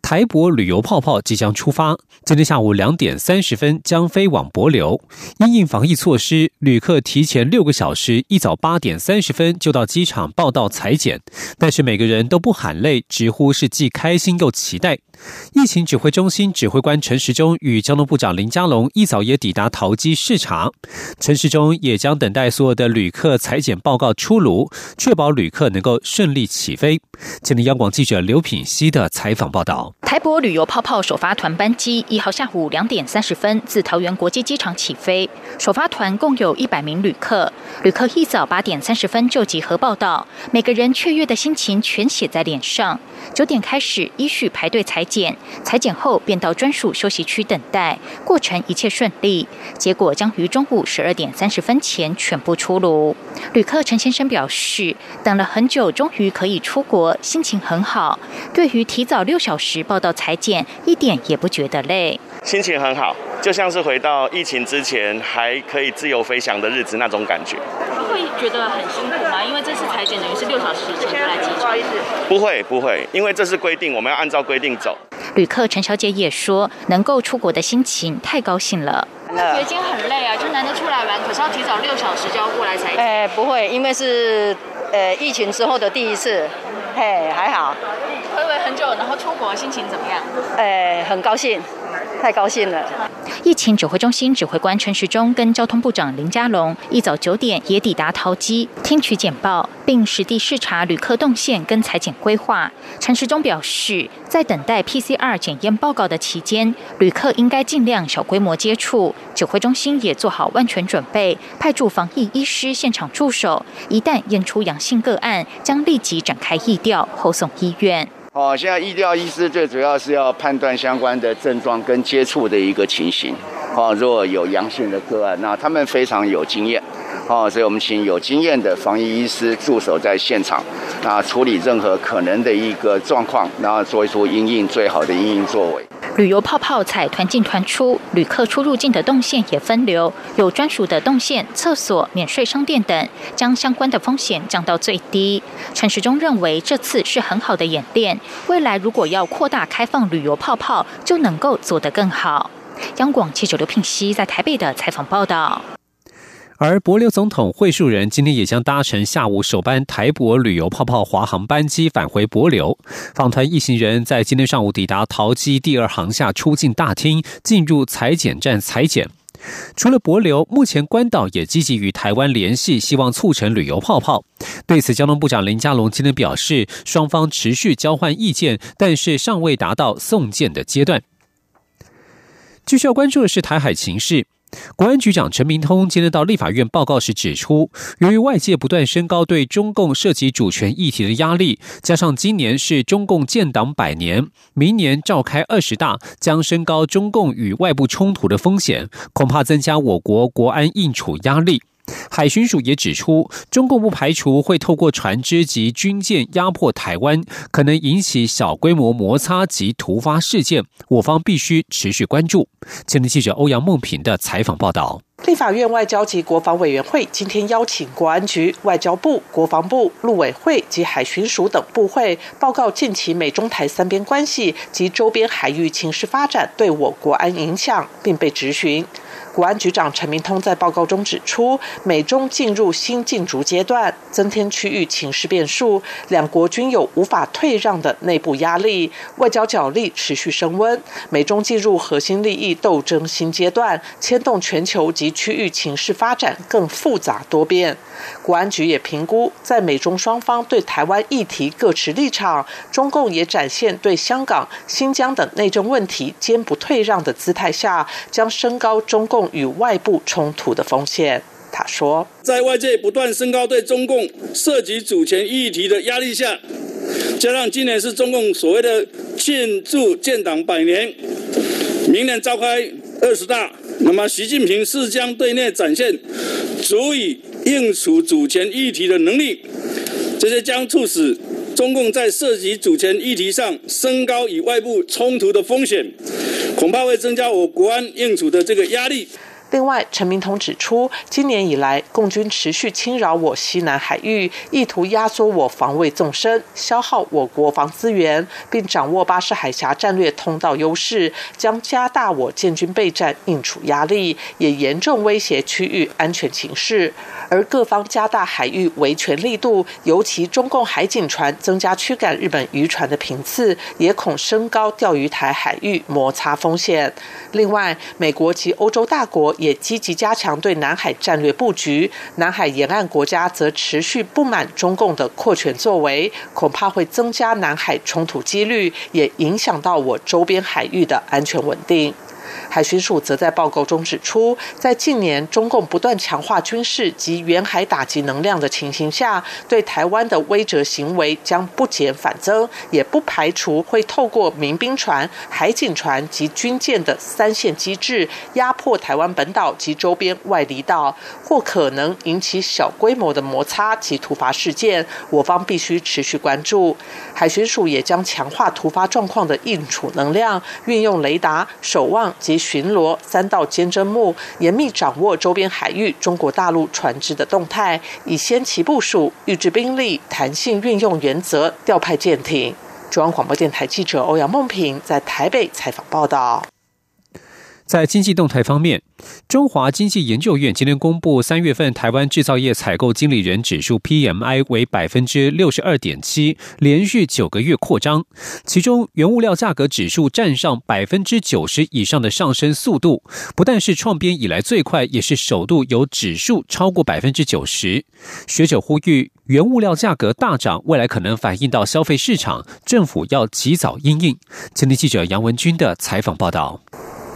台博旅游泡泡即将出发，今天下午两点三十分将飞往博流。因应防疫措施，旅客提前六个小时，一早八点三十分就到机场报到裁剪。但是每个人都不喊累，直呼是既开心又期待。疫情指挥中心指挥官陈时中与交通部长林佳龙一早也抵达桃机视察。陈时中也将等待所有的旅客裁剪报告出炉，确保旅客能够顺利起飞。今天央广记者刘品希的采访报。台博旅游泡泡首发团班机一号下午两点三十分自桃园国际机场起飞，首发团共有一百名旅客。旅客一早八点三十分就集合报道，每个人雀跃的心情全写在脸上。九点开始依序排队裁剪，裁剪后便到专属休息区等待，过程一切顺利。结果将于中午十二点三十分前全部出炉。旅客陈先生表示，等了很久，终于可以出国，心情很好。对于提早六小时报道裁剪，一点也不觉得累，心情很好，就像是回到疫情之前还可以自由飞翔的日子那种感觉。会觉得很辛苦吗？因为这次裁剪等于是六小时前就来机场。不会不会，因为这是规定，我们要按照规定走。旅客陈小姐也说，能够出国的心情太高兴了。觉得很累啊，就难得出来玩，可是要提早六小时就要过来裁剪。哎，不会，因为是呃疫情之后的第一次，嘿，还好。回味很久，然后出国心情怎么样？哎，很高兴，太高兴了。疫情指挥中心指挥官陈时中跟交通部长林佳龙一早九点也抵达桃机，听取简报，并实地视察旅客动线跟裁剪规划。陈时中表示，在等待 PCR 检验报告的期间，旅客应该尽量小规模接触。指挥中心也做好万全准备，派驻防疫医师现场驻守，一旦验出阳性个案，将立即展开疫调，后送医院。哦，现在疫调医师最主要是要判断相关的症状跟接触的一个情形。哦，如果有阳性的个案，那他们非常有经验。哦，所以我们请有经验的防疫医师驻守在现场，那处理任何可能的一个状况，然后做出应应最好的应应作为。旅游泡泡彩团进团出，旅客出入境的动线也分流，有专属的动线、厕所、免税商店等，将相关的风险降到最低。陈时中认为这次是很好的演练，未来如果要扩大开放旅游泡泡，就能够做得更好。央广记者刘聘熙在台北的采访报道。而博流总统惠树人今天也将搭乘下午首班台博旅游泡泡华航班机返回博流。访团一行人在今天上午抵达桃机第二航厦出境大厅，进入裁剪站裁剪。除了博流，目前关岛也积极与台湾联系，希望促成旅游泡泡。对此，交通部长林佳龙今天表示，双方持续交换意见，但是尚未达到送件的阶段。继续要关注的是台海情势。国安局长陈明通今天到立法院报告时指出，由于外界不断升高对中共涉及主权议题的压力，加上今年是中共建党百年，明年召开二十大将升高中共与外部冲突的风险，恐怕增加我国国安应处压力。海巡署也指出，中共不排除会透过船只及军舰压迫台湾，可能引起小规模摩擦及突发事件，我方必须持续关注。前天记者欧阳梦平的采访报道。立法院外交及国防委员会今天邀请国安局、外交部、国防部、陆委会及海巡署等部会报告近期美中台三边关系及周边海域情势发展对我国安影响，并被质询。国安局长陈明通在报告中指出，美中进入新竞逐阶段，增添区域情势变数，两国均有无法退让的内部压力，外交角力持续升温，美中进入核心利益斗争新阶段，牵动全球及区域情势发展更复杂多变。国安局也评估，在美中双方对台湾议题各持立场，中共也展现对香港、新疆等内政问题坚不退让的姿态下，将升高中共与外部冲突的风险。他说，在外界不断升高对中共涉及主权议题的压力下，加上今年是中共所谓的庆祝建党百年，明年召开二十大，那么习近平是将对内展现足以。应处主权议题的能力，这些将促使中共在涉及主权议题上升高与外部冲突的风险，恐怕会增加我国安应处的这个压力。另外，陈明通指出，今年以来，共军持续侵扰我西南海域，意图压缩我防卫纵深，消耗我国防资源，并掌握巴士海峡战略通道优势，将加大我建军备战应处压力，也严重威胁区域安全形势。而各方加大海域维权力度，尤其中共海警船增加驱赶日本渔船的频次，也恐升高钓鱼台海域摩擦风险。另外，美国及欧洲大国也积极加强对南海战略布局，南海沿岸国家则持续不满中共的扩权作为，恐怕会增加南海冲突几率，也影响到我周边海域的安全稳定。海巡署则在报告中指出，在近年中共不断强化军事及远海打击能量的情形下，对台湾的威慑行为将不减反增，也不排除会透过民兵船、海警船及军舰的三线机制，压迫台湾本岛及周边外离岛，或可能引起小规模的摩擦及突发事件。我方必须持续关注。海巡署也将强化突发状况的应处能量，运用雷达、守望。及巡逻三道监侦目，严密掌握周边海域中国大陆船只的动态，以先期部署、预置兵力、弹性运用原则调派舰艇。中央广播电台记者欧阳梦平在台北采访报道。在经济动态方面，中华经济研究院今天公布，三月份台湾制造业采购经理人指数 PMI 为百分之六十二点七，连续九个月扩张。其中，原物料价格指数占上百分之九十以上的上升速度，不但是创编以来最快，也是首度有指数超过百分之九十。学者呼吁，原物料价格大涨，未来可能反映到消费市场，政府要及早应应。今天记者杨文军的采访报道。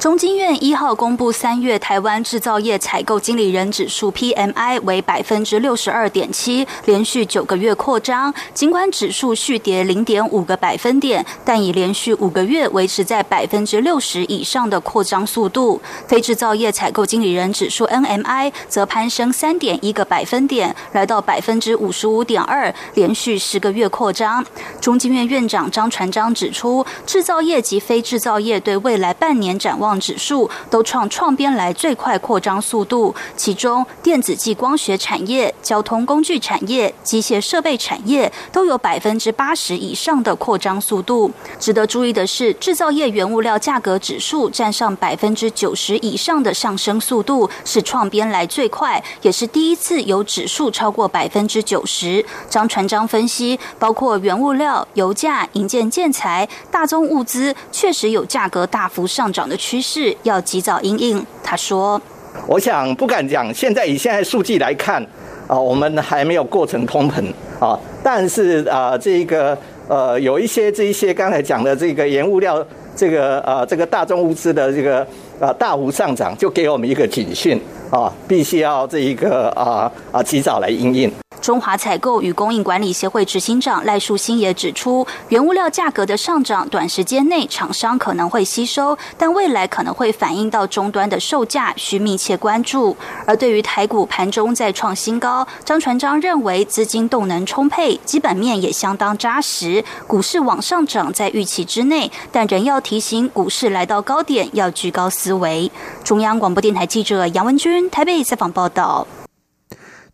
中经院一号公布三月台湾制造业采购经理人指数 PMI 为百分之六十二点七，连续九个月扩张。尽管指数续跌零点五个百分点，但已连续五个月维持在百分之六十以上的扩张速度。非制造业采购经理人指数 NMI 则攀升三点一个百分点，来到百分之五十五点二，连续十个月扩张。中经院院长张传章指出，制造业及非制造业对未来半年展望。指数都创创编来最快扩张速度，其中电子及光学产业、交通工具产业、机械设备产业都有百分之八十以上的扩张速度。值得注意的是，制造业原物料价格指数占上百分之九十以上的上升速度，是创编来最快，也是第一次有指数超过百分之九十。张传章分析，包括原物料、油价、营建建材、大宗物资，确实有价格大幅上涨的趋。是要及早应应。他说：“我想不敢讲，现在以现在数据来看，啊，我们还没有过程通膨啊，但是啊，这个呃，有一些这一些刚才讲的这个原物料，这个呃，这个大宗物资的这个啊大幅上涨，就给我们一个警讯啊，必须要这一个啊啊及早来应应。”中华采购与供应管理协会执行长赖树新也指出，原物料价格的上涨，短时间内厂商可能会吸收，但未来可能会反映到终端的售价，需密切关注。而对于台股盘中再创新高，张传章认为资金动能充沛，基本面也相当扎实，股市往上涨在预期之内，但仍要提醒股市来到高点要居高思维。中央广播电台记者杨文君台北采访报道。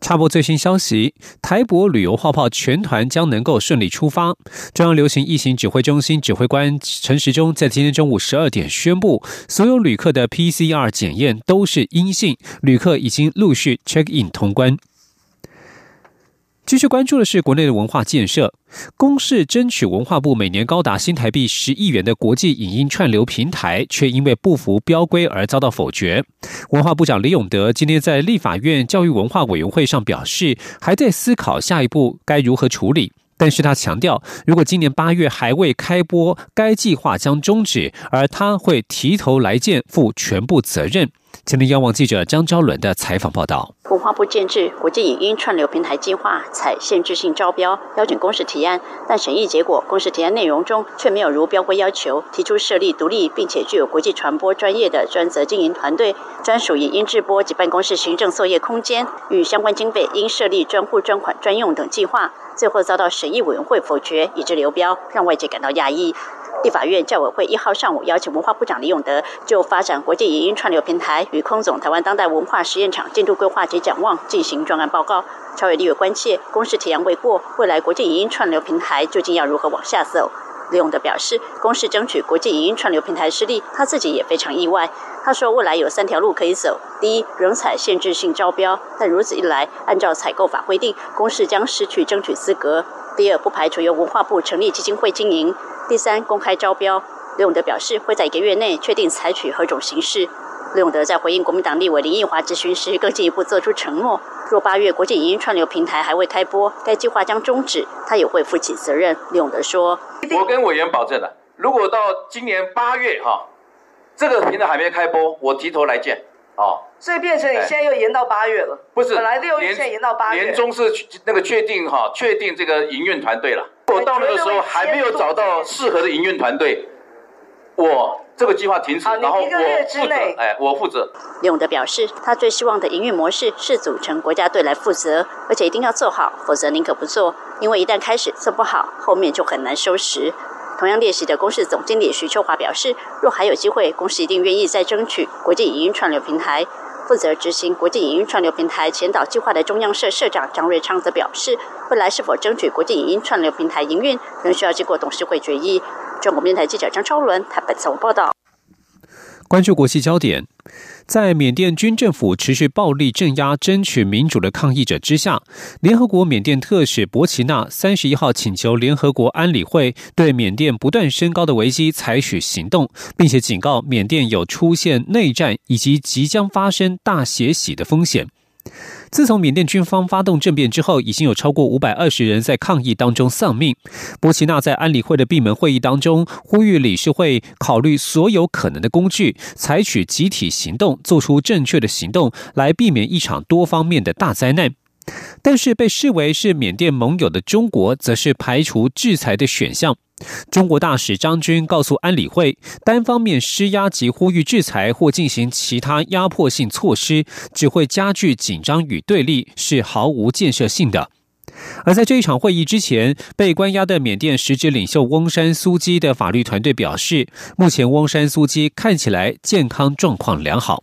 插播最新消息，台博旅游泡泡全团将能够顺利出发。中央流行疫情指挥中心指挥官陈时中在今天中午十二点宣布，所有旅客的 PCR 检验都是阴性，旅客已经陆续 check in 通关。继续关注的是国内的文化建设，公示争取文化部每年高达新台币十亿元的国际影音串流平台，却因为不符标规而遭到否决。文化部长李永德今天在立法院教育文化委员会上表示，还在思考下一步该如何处理。但是他强调，如果今年八月还未开播，该计划将终止，而他会提头来见，负全部责任。今天央网记者张昭伦的采访报道。文化部建制国际影音串流平台计划采限制性招标标准公示提案，但审议结果公示提案内容中却没有如标规要求提出设立独立并且具有国际传播专业的专责经营团队、专属影音制播及办公室行政作业空间与相关经费应设立专户专款专用等计划，最后遭到审议委员会否决，以致流标，让外界感到讶异。立法院教委会一号上午邀请文化部长李永德就发展国际影音串流平台与空总台湾当代文化实验场进度规划及展望进行专案报告。超越立委关切，公示提案未过，未来国际影音串流平台究竟要如何往下走？李永德表示，公示争取国际影音串流平台失利，他自己也非常意外。他说，未来有三条路可以走：第一，人采限制性招标，但如此一来，按照采购法规定，公示将失去争取资格；第二，不排除由文化部成立基金会经营。第三，公开招标。刘永德表示，会在一个月内确定采取何种形式。刘永德在回应国民党立委林奕华质询时，更进一步做出承诺：若八月国际影音串流平台还未开播，该计划将终止，他也会负起责任。刘永德说：“我跟委员保证了，如果到今年八月哈，这个平台还没开播，我提头来见。哦，所以变成你现在又延到八月了？不是，本来六月现在延到八月。年终是那个确定哈，确定这个营运团队了。”我到那个时候还没有找到适合的营运团队，我这个计划停止，然后我负责，哎，我负责。李永德表示，他最希望的营运模式是组成国家队来负责，而且一定要做好，否则宁可不做，因为一旦开始做不好，后面就很难收拾。同样练习的公司总经理徐秋华表示，若还有机会，公司一定愿意再争取国际影音串流平台。负责执行国际影音串流平台前导计划的中央社社长张瑞昌则表示，未来是否争取国际影音串流平台营运，仍需要经过董事会决议。中国电台记者张超伦台北综报道。关注国际焦点，在缅甸军政府持续暴力镇压争取民主的抗议者之下，联合国缅甸特使博奇纳三十一号请求联合国安理会对缅甸不断升高的危机采取行动，并且警告缅甸有出现内战以及即将发生大血洗的风险。自从缅甸军方发动政变之后，已经有超过五百二十人在抗议当中丧命。波奇纳在安理会的闭门会议当中呼吁理事会考虑所有可能的工具，采取集体行动，做出正确的行动，来避免一场多方面的大灾难。但是，被视为是缅甸盟友的中国，则是排除制裁的选项。中国大使张军告诉安理会，单方面施压及呼吁制裁或进行其他压迫性措施，只会加剧紧张与对立，是毫无建设性的。而在这一场会议之前，被关押的缅甸实职领袖翁山苏基的法律团队表示，目前翁山苏基看起来健康状况良好。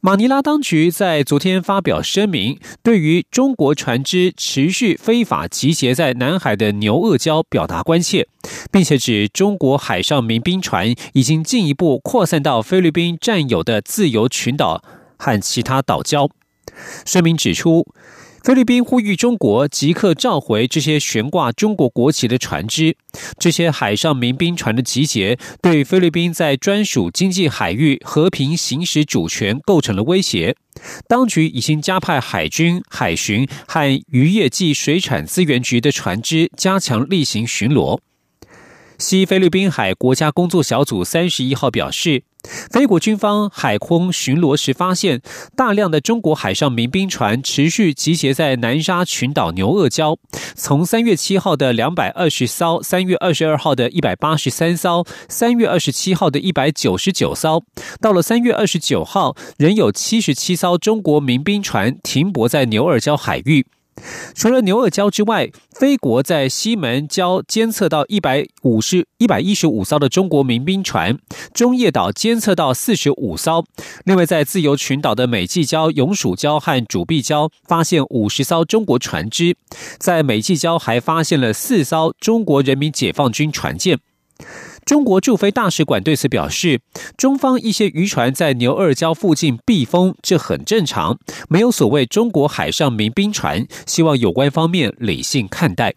马尼拉当局在昨天发表声明，对于中国船只持续非法集结在南海的牛轭礁表达关切，并且指中国海上民兵船已经进一步扩散到菲律宾占有的自由群岛和其他岛礁。声明指出。菲律宾呼吁中国即刻召回这些悬挂中国国旗的船只。这些海上民兵船的集结，对菲律宾在专属经济海域和平行使主权构成了威胁。当局已经加派海军、海巡和渔业及水产资源局的船只，加强例行巡逻。西菲律宾海国家工作小组三十一号表示。菲国军方海空巡逻时发现，大量的中国海上民兵船持续集结在南沙群岛牛轭礁。从三月七号的两百二十艘，三月二十二号的一百八十三艘，三月二十七号的一百九十九艘，到了三月二十九号，仍有七十七艘中国民兵船停泊在牛耳礁海域。除了牛耳礁之外，菲国在西门礁监测到一百五十一百一十五艘的中国民兵船，中业岛监测到四十五艘。另外，在自由群岛的美济礁、永暑礁和主碧礁发现五十艘中国船只，在美济礁还发现了四艘中国人民解放军船舰。中国驻菲大使馆对此表示，中方一些渔船在牛二礁附近避风，这很正常，没有所谓中国海上民兵船，希望有关方面理性看待。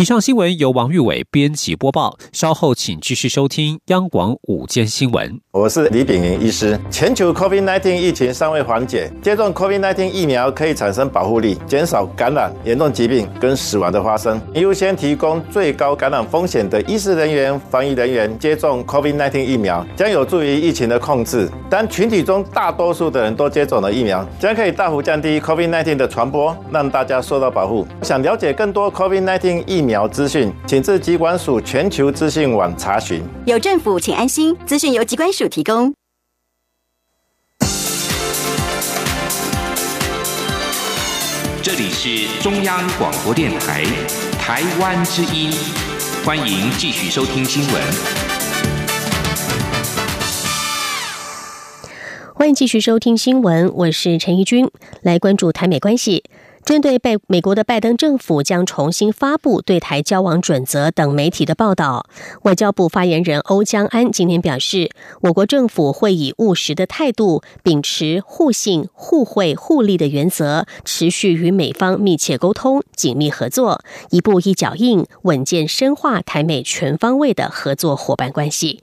以上新闻由王玉伟编辑播报，稍后请继续收听央广午间新闻。我是李炳云医师。全球 COVID-19 疫情尚未缓解，接种 COVID-19 疫苗可以产生保护力，减少感染、严重疾病跟死亡的发生。优先提供最高感染风险的医师人员、防疫人员接种 COVID-19 疫苗，将有助于疫情的控制。当群体中大多数的人都接种了疫苗，将可以大幅降低 COVID-19 的传播，让大家受到保护。想了解更多 COVID-19 疫苗。苗资讯，请至疾管署全球资讯网查询。有政府，请安心。资讯由疾管署提供。这里是中央广播电台台湾之音，欢迎继续收听新闻。欢迎继续收听新闻，我是陈怡君，来关注台美关系。针对拜美国的拜登政府将重新发布对台交往准则等媒体的报道，外交部发言人欧江安今天表示，我国政府会以务实的态度，秉持互信、互惠、互利的原则，持续与美方密切沟通、紧密合作，一步一脚印，稳健深化台美全方位的合作伙伴关系。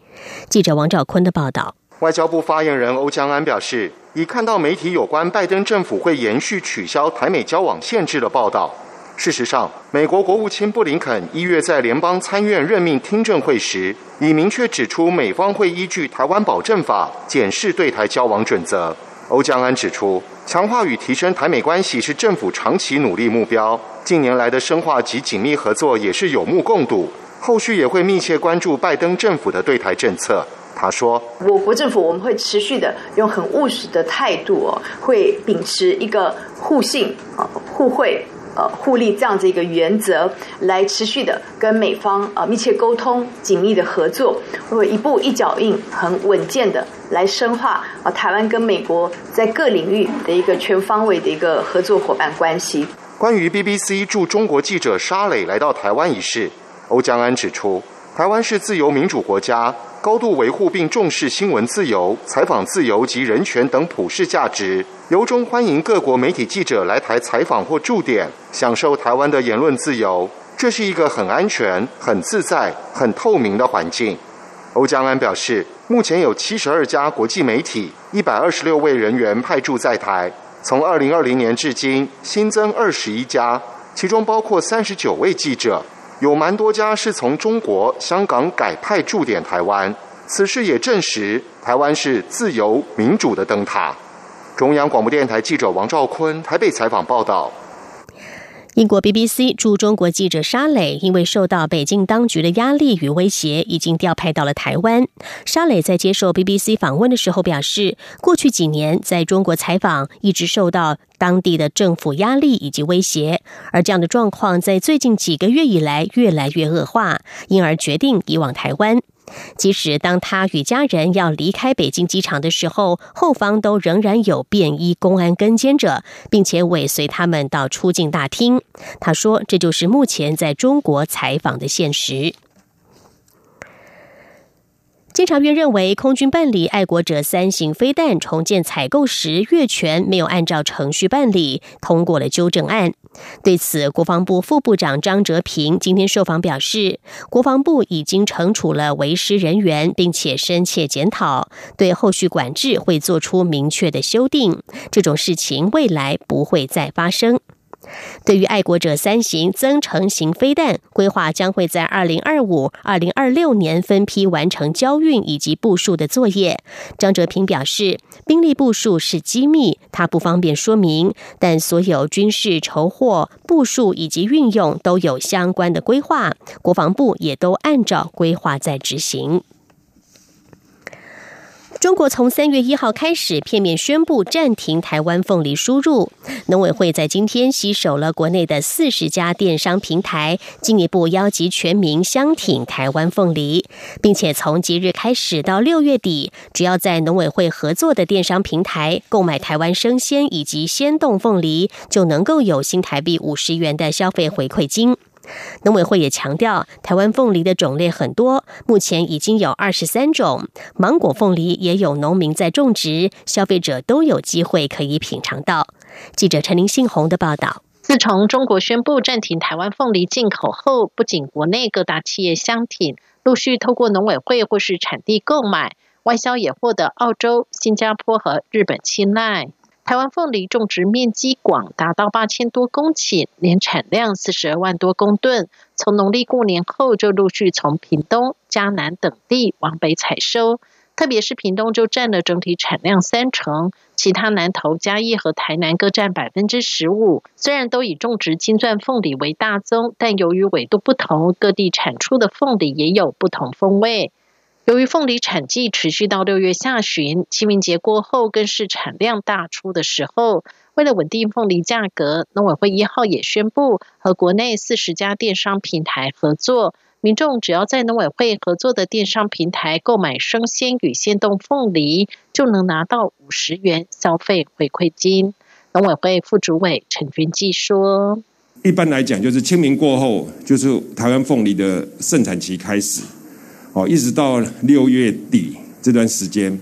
记者王兆坤的报道。外交部发言人欧江安表示。已看到媒体有关拜登政府会延续取消台美交往限制的报道。事实上，美国国务卿布林肯一月在联邦参院任命听证会时，已明确指出美方会依据《台湾保证法》检视对台交往准则。欧江安指出，强化与提升台美关系是政府长期努力目标，近年来的深化及紧密合作也是有目共睹。后续也会密切关注拜登政府的对台政策。他说：“我国政府我们会持续的用很务实的态度哦，会秉持一个互信、啊互惠、呃互利这样子一个原则，来持续的跟美方啊密切沟通、紧密的合作，会一步一脚印、很稳健的来深化啊台湾跟美国在各领域的一个全方位的一个合作伙伴关系。”关于 BBC 驻中国记者沙磊来到台湾一事，欧江安指出，台湾是自由民主国家。高度维护并重视新闻自由、采访自由及人权等普世价值，由衷欢迎各国媒体记者来台采访或驻点，享受台湾的言论自由。这是一个很安全、很自在、很透明的环境。欧江安表示，目前有七十二家国际媒体、一百二十六位人员派驻在台，从二零二零年至今新增二十一家，其中包括三十九位记者。有蛮多家是从中国香港改派驻点台湾，此事也证实台湾是自由民主的灯塔。中央广播电台记者王兆坤台北采访报道。英国 BBC 驻中国记者沙磊因为受到北京当局的压力与威胁，已经调派到了台湾。沙磊在接受 BBC 访问的时候表示，过去几年在中国采访一直受到当地的政府压力以及威胁，而这样的状况在最近几个月以来越来越恶化，因而决定移往台湾。即使当他与家人要离开北京机场的时候，后方都仍然有便衣公安跟监着，并且尾随他们到出境大厅。他说：“这就是目前在中国采访的现实。”监察院认为，空军办理爱国者三型飞弹重建采购时越权，没有按照程序办理，通过了纠正案。对此，国防部副部长张哲平今天受访表示，国防部已经惩处了为师人员，并且深切检讨，对后续管制会做出明确的修订。这种事情未来不会再发生。对于爱国者三型增程型飞弹规划，将会在二零二五、二零二六年分批完成交运以及部署的作业。张哲平表示，兵力部署是机密，他不方便说明，但所有军事筹获、部署以及运用都有相关的规划，国防部也都按照规划在执行。中国从三月一号开始片面宣布暂停台湾凤梨输入。农委会在今天携手了国内的四十家电商平台，进一步邀集全民相挺台湾凤梨，并且从即日开始到六月底，只要在农委会合作的电商平台购买台湾生鲜以及鲜冻凤梨，就能够有新台币五十元的消费回馈金。农委会也强调，台湾凤梨的种类很多，目前已经有二十三种芒果凤梨，也有农民在种植，消费者都有机会可以品尝到。记者陈林信宏的报道。自从中国宣布暂停台湾凤梨进口后，不仅国内各大企业相挺，陆续透过农委会或是产地购买，外销也获得澳洲、新加坡和日本青睐。台湾凤梨种植面积广，达到八千多公顷，年产量四十二万多公吨。从农历过年后，就陆续从屏东、嘉南等地往北采收。特别是屏东就占了整体产量三成，其他南投、嘉义和台南各占百分之十五。虽然都以种植金钻凤梨为大宗，但由于纬度不同，各地产出的凤梨也有不同风味。由于凤梨产季持续到六月下旬，清明节过后更是产量大出的时候。为了稳定凤梨价格，农委会一号也宣布和国内四十家电商平台合作。民众只要在农委会合作的电商平台购买生鲜与鲜冻凤梨，就能拿到五十元消费回馈金。农委会副主委陈君基说：“一般来讲，就是清明过后，就是台湾凤梨的盛产期开始，哦，一直到六月底这段时间。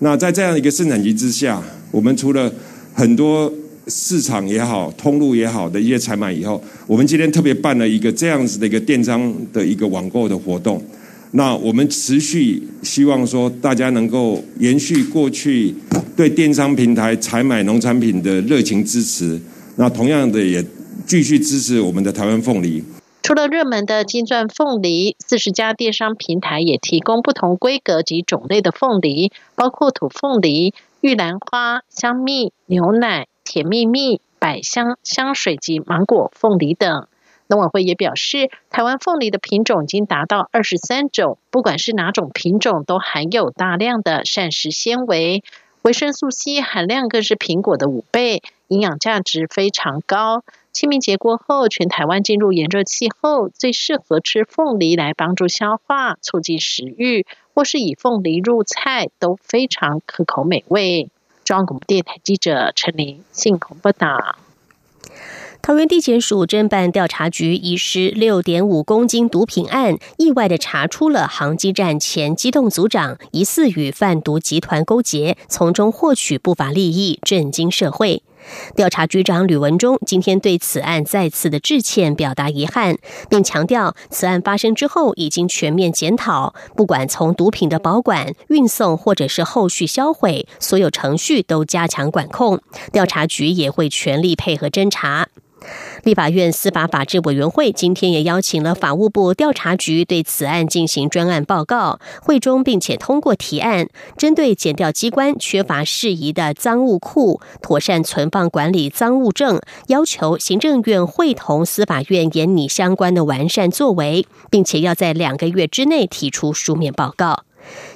那在这样一个盛产期之下，我们除了很多。”市场也好，通路也好的一些采买以后，我们今天特别办了一个这样子的一个电商的一个网购的活动。那我们持续希望说，大家能够延续过去对电商平台采买农产品的热情支持。那同样的，也继续支持我们的台湾凤梨。除了热门的金钻凤梨，四十家电商平台也提供不同规格及种类的凤梨，包括土凤梨、玉兰花、香蜜、牛奶。甜蜜蜜、百香、香水及芒果凤梨等，农委会也表示，台湾凤梨的品种已经达到二十三种，不管是哪种品种，都含有大量的膳食纤维，维生素 C 含量更是苹果的五倍，营养价值非常高。清明节过后，全台湾进入炎热气候，最适合吃凤梨来帮助消化、促进食欲，或是以凤梨入菜，都非常可口美味。中央广播电台记者陈琳信鸿报道：桃园地检署侦办调查局遗失六点五公斤毒品案，意外的查出了航机站前机动组长疑似与贩毒集团勾结，从中获取不法利益，震惊社会。调查局长吕文忠今天对此案再次的致歉，表达遗憾，并强调此案发生之后已经全面检讨，不管从毒品的保管、运送或者是后续销毁，所有程序都加强管控，调查局也会全力配合侦查。立法院司法法制委员会今天也邀请了法务部调查局对此案进行专案报告，会中并且通过提案，针对检调机关缺乏适宜的赃物库，妥善存放管理赃物证，要求行政院会同司法院研拟相关的完善作为，并且要在两个月之内提出书面报告。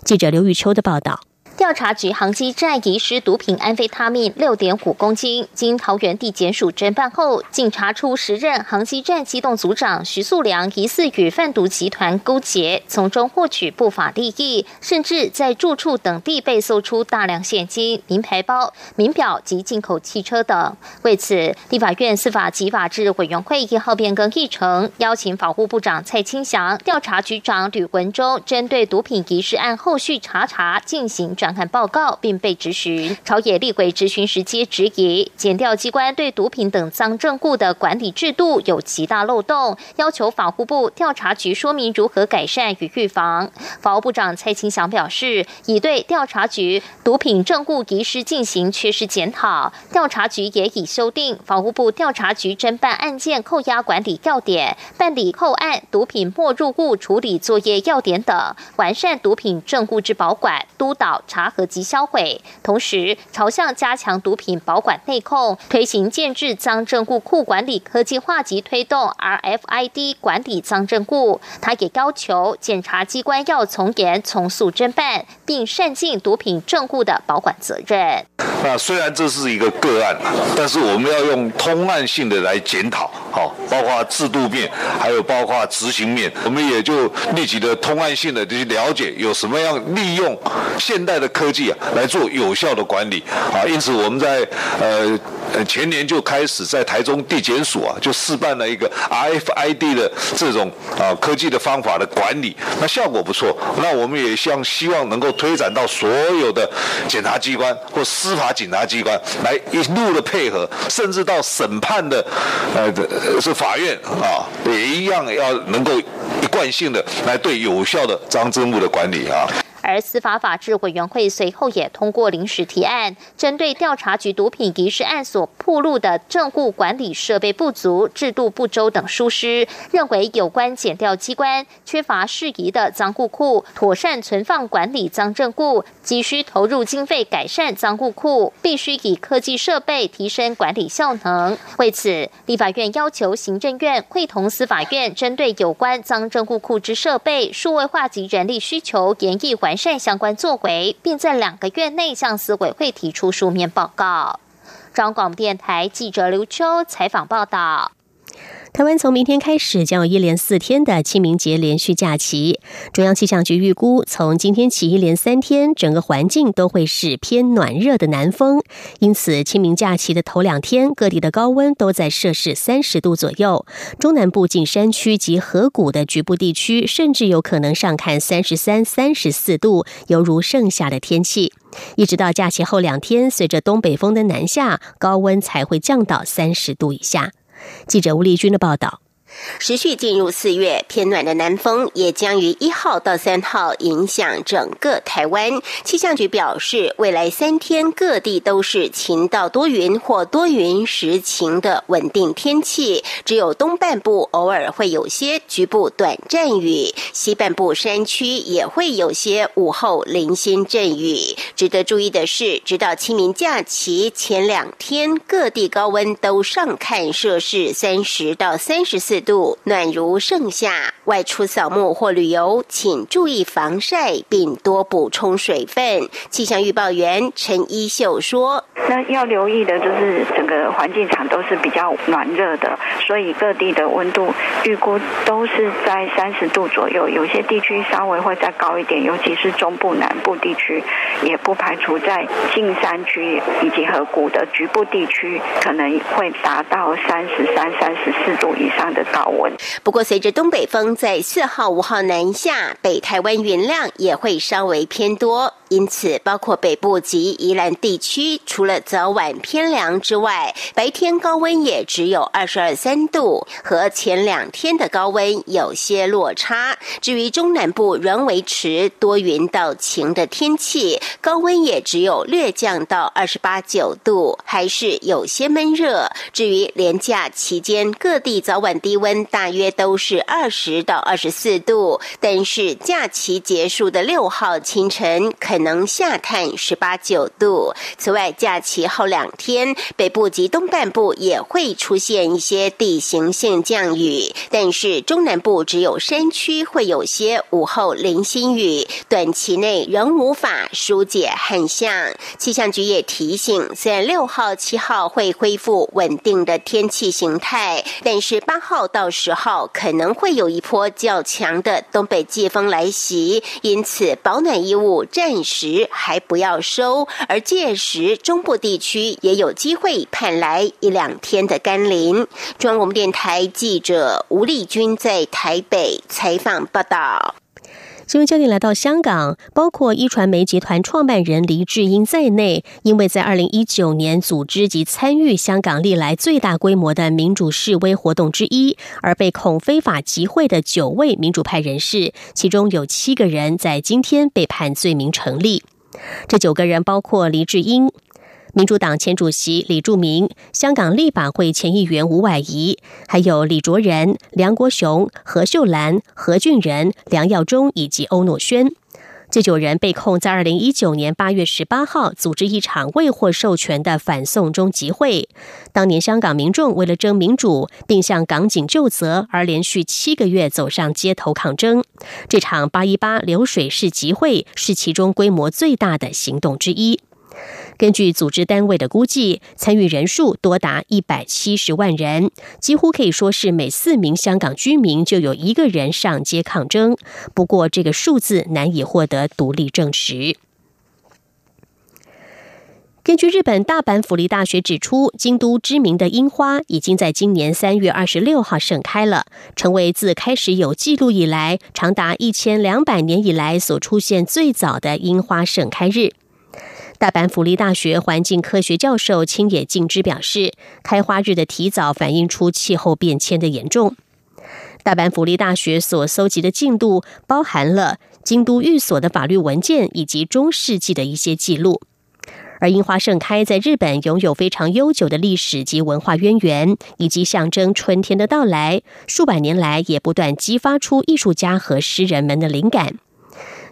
记者刘玉秋的报道。调查局航机站遗失毒品安非他命六点五公斤，经桃园地检署侦办后，竟查出时任航机站机动组长徐素良疑似与贩毒集团勾结，从中获取不法利益，甚至在住处等地被搜出大量现金、名牌包、名表及进口汽车等。为此，立法院司法及法制委员会一号变更议程，邀请法务部长蔡清祥、调查局长吕文忠针对毒品遗失案后续查查进行转。看报告并被质询，朝野立委质询时皆质疑，检调机关对毒品等赃证物的管理制度有极大漏洞，要求法务部调查局说明如何改善与预防。法务部长蔡清祥表示，已对调查局毒品证物遗失进行缺失检讨，调查局也已修订法务部调查局侦办案件扣押管理要点、办理扣案毒品没入物处理作业要点等，完善毒品证物之保管、督导查。核及销毁，同时朝向加强毒品保管内控，推行建制赃证物库管理科技化及推动 RFID 管理赃证物。他也要求检察机关要从严从速侦办，并善尽毒品证物的保管责任。那虽然这是一个个案，但是我们要用通案性的来检讨，好，包括制度面，还有包括执行面，我们也就立即的通案性的去了解有什么样利用现代的。科技啊，来做有效的管理啊，因此我们在呃前年就开始在台中地检署啊，就试办了一个 RFID 的这种啊科技的方法的管理，那效果不错。那我们也希希望能够推展到所有的检察机关或司法警察机关来一路的配合，甚至到审判的呃是法院啊，也一样要能够一贯性的来对有效的张真物的管理啊。而司法法制委员会随后也通过临时提案，针对调查局毒品疑事案所铺露的证物管理设备不足、制度不周等疏失，认为有关检调机关缺乏适宜的赃物库，妥善存放管理赃证物，急需投入经费改善赃物库，必须以科技设备提升管理效能。为此，立法院要求行政院会同司法院，针对有关赃证物库之设备数位化及人力需求，研议完。善相关作为，并在两个月内向司委会提出书面报告。中广电台记者刘秋采访报道。台湾从明天开始将有一连四天的清明节连续假期。中央气象局预估，从今天起一连三天，整个环境都会是偏暖热的南风，因此清明假期的头两天，各地的高温都在摄氏三十度左右。中南部近山区及河谷的局部地区，甚至有可能上看三十三、三十四度，犹如盛夏的天气。一直到假期后两天，随着东北风的南下，高温才会降到三十度以下。记者吴丽君的报道。持续进入四月，偏暖的南风也将于一号到三号影响整个台湾。气象局表示，未来三天各地都是晴到多云或多云时晴的稳定天气，只有东半部偶尔会有些局部短暂雨，西半部山区也会有些午后零星阵雨。值得注意的是，直到清明假期前两天，各地高温都上看摄氏三十到三十四。度暖如盛夏，外出扫墓或旅游，请注意防晒，并多补充水分。气象预报员陈一秀说：“那要留意的就是整个环境场都是比较暖热的，所以各地的温度预估都是在三十度左右，有些地区稍微会再高一点，尤其是中部南部地区，也不排除在近山区以及河谷的局部地区可能会达到三十三、三十四度以上的。”高温。不过，随着东北风在四号、五号南下，北台湾云量也会稍微偏多。因此，包括北部及宜兰地区，除了早晚偏凉之外，白天高温也只有二十二三度，和前两天的高温有些落差。至于中南部，仍维持多云到晴的天气，高温也只有略降到二十八九度，还是有些闷热。至于连假期间，各地早晚低温大约都是二十到二十四度，但是假期结束的六号清晨肯。能下探十八九度。此外，假期后两天，北部及东半部也会出现一些地形性降雨，但是中南部只有山区会有些午后零星雨，短期内仍无法疏解旱象。气象局也提醒，虽然六号、七号会恢复稳定的天气形态，但是八号到十号可能会有一波较强的东北季风来袭，因此保暖衣物暂。时还不要收，而届时中部地区也有机会盼来一两天的甘霖。中央广播电台记者吴丽君在台北采访报道。新闻焦点来到香港，包括一传媒集团创办人黎智英在内，因为在二零一九年组织及参与香港历来最大规模的民主示威活动之一，而被控非法集会的九位民主派人士，其中有七个人在今天被判罪名成立。这九个人包括黎智英。民主党前主席李柱铭、香港立法会前议员吴婉仪，还有李卓人、梁国雄、何秀兰、何俊仁、梁耀忠以及欧诺轩，这九人被控在二零一九年八月十八号组织一场未获授权的反送中集会。当年香港民众为了争民主，并向港警就责，而连续七个月走上街头抗争。这场八一八流水式集会是其中规模最大的行动之一。根据组织单位的估计，参与人数多达一百七十万人，几乎可以说是每四名香港居民就有一个人上街抗争。不过，这个数字难以获得独立证实。根据日本大阪府立大学指出，京都知名的樱花已经在今年三月二十六号盛开了，成为自开始有记录以来，长达一千两百年以来所出现最早的樱花盛开日。大阪府立大学环境科学教授青野敬之表示，开花日的提早反映出气候变迁的严重。大阪府立大学所搜集的进度包含了京都寓所的法律文件以及中世纪的一些记录。而樱花盛开在日本拥有非常悠久的历史及文化渊源，以及象征春天的到来，数百年来也不断激发出艺术家和诗人们的灵感。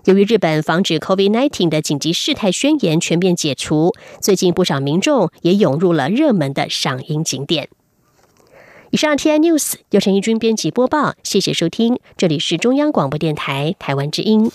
由于日本防止 COVID-19 的紧急事态宣言全面解除，最近不少民众也涌入了热门的赏樱景点。以上 T I News 由陈义军编辑播报，谢谢收听，这里是中央广播电台台湾之音。